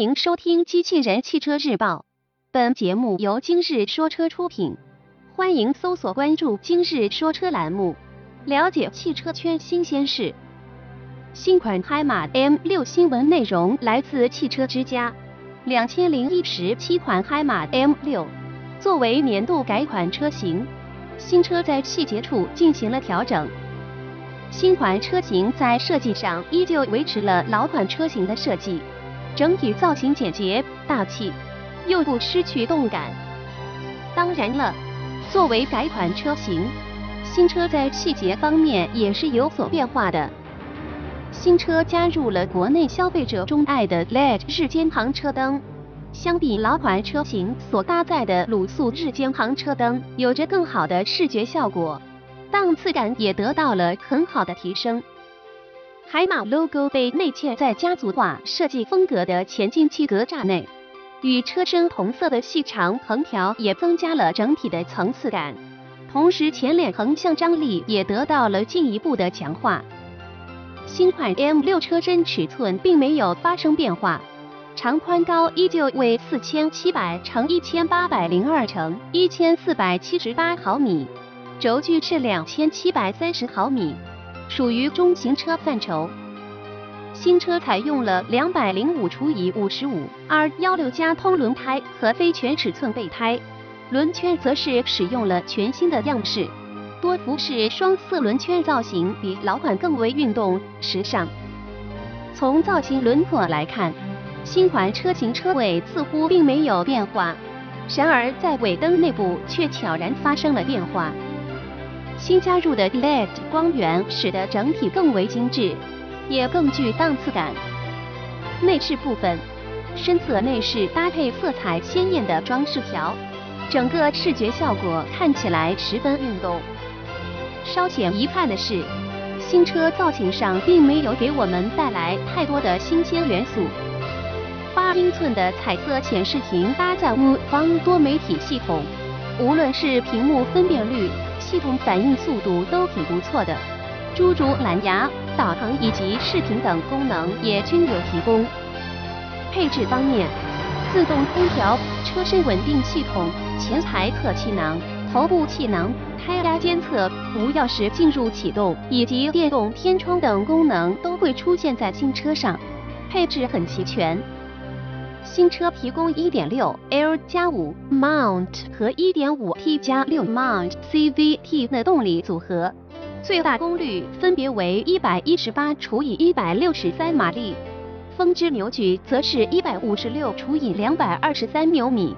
欢迎收听《机器人汽车日报》，本节目由今日说车出品。欢迎搜索关注“今日说车”栏目，了解汽车圈新鲜事。新款海马 M6 新闻内容来自汽车之家。两千零一十七款海马 M6 作为年度改款车型，新车在细节处进行了调整。新款车型在设计上依旧维持了老款车型的设计。整体造型简洁大气，又不失去动感。当然了，作为改款车型，新车在细节方面也是有所变化的。新车加入了国内消费者钟爱的 LED 日间行车灯，相比老款车型所搭载的卤素日间行车灯，有着更好的视觉效果，档次感也得到了很好的提升。海马 logo 被内嵌在家族化设计风格的前进气格栅内，与车身同色的细长横条也增加了整体的层次感，同时前脸横向张力也得到了进一步的强化。新款 M6 车身尺寸并没有发生变化，长宽高依旧为四千七百乘一千八百零二乘一千四百七十八毫米，轴距是两千七百三十毫米。属于中型车范畴。新车采用了两百零五除以五十五 R 幺六加通轮胎和非全尺寸备胎，轮圈则是使用了全新的样式，多辐式双色轮圈造型比老款更为运动时尚。从造型轮廓来看，新款车型车尾似乎并没有变化，然而在尾灯内部却悄然发生了变化。新加入的 LED 光源使得整体更为精致，也更具档次感。内饰部分，深色内饰搭配色彩鲜艳的装饰条，整个视觉效果看起来十分运动。稍显遗憾的是，新车造型上并没有给我们带来太多的新鲜元素。八英寸的彩色显示屏搭载乌方多媒体系统，无论是屏幕分辨率。系统反应速度都挺不错的，诸如蓝牙、导航以及视频等功能也均有提供。配置方面，自动空调、车身稳定系统、前排侧气囊、头部气囊、胎压监测、无钥匙进入启动以及电动天窗等功能都会出现在新车上，配置很齐全。新车提供1.6 L 加5 Mount 和1.5 T 加6 Mount CVT 的动力组合，最大功率分别为118除以163马力，峰值扭矩则是156除以223牛米。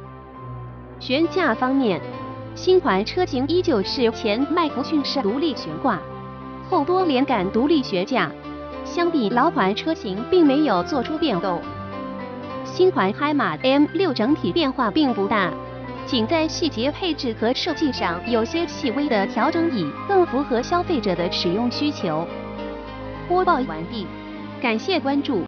悬架方面，新款车型依旧是前麦弗逊式独立悬挂，后多连杆独立悬架，相比老款车型并没有做出变动。新款海马 M6 整体变化并不大，仅在细节配置和设计上有些细微的调整，以更符合消费者的使用需求。播报完毕，感谢关注。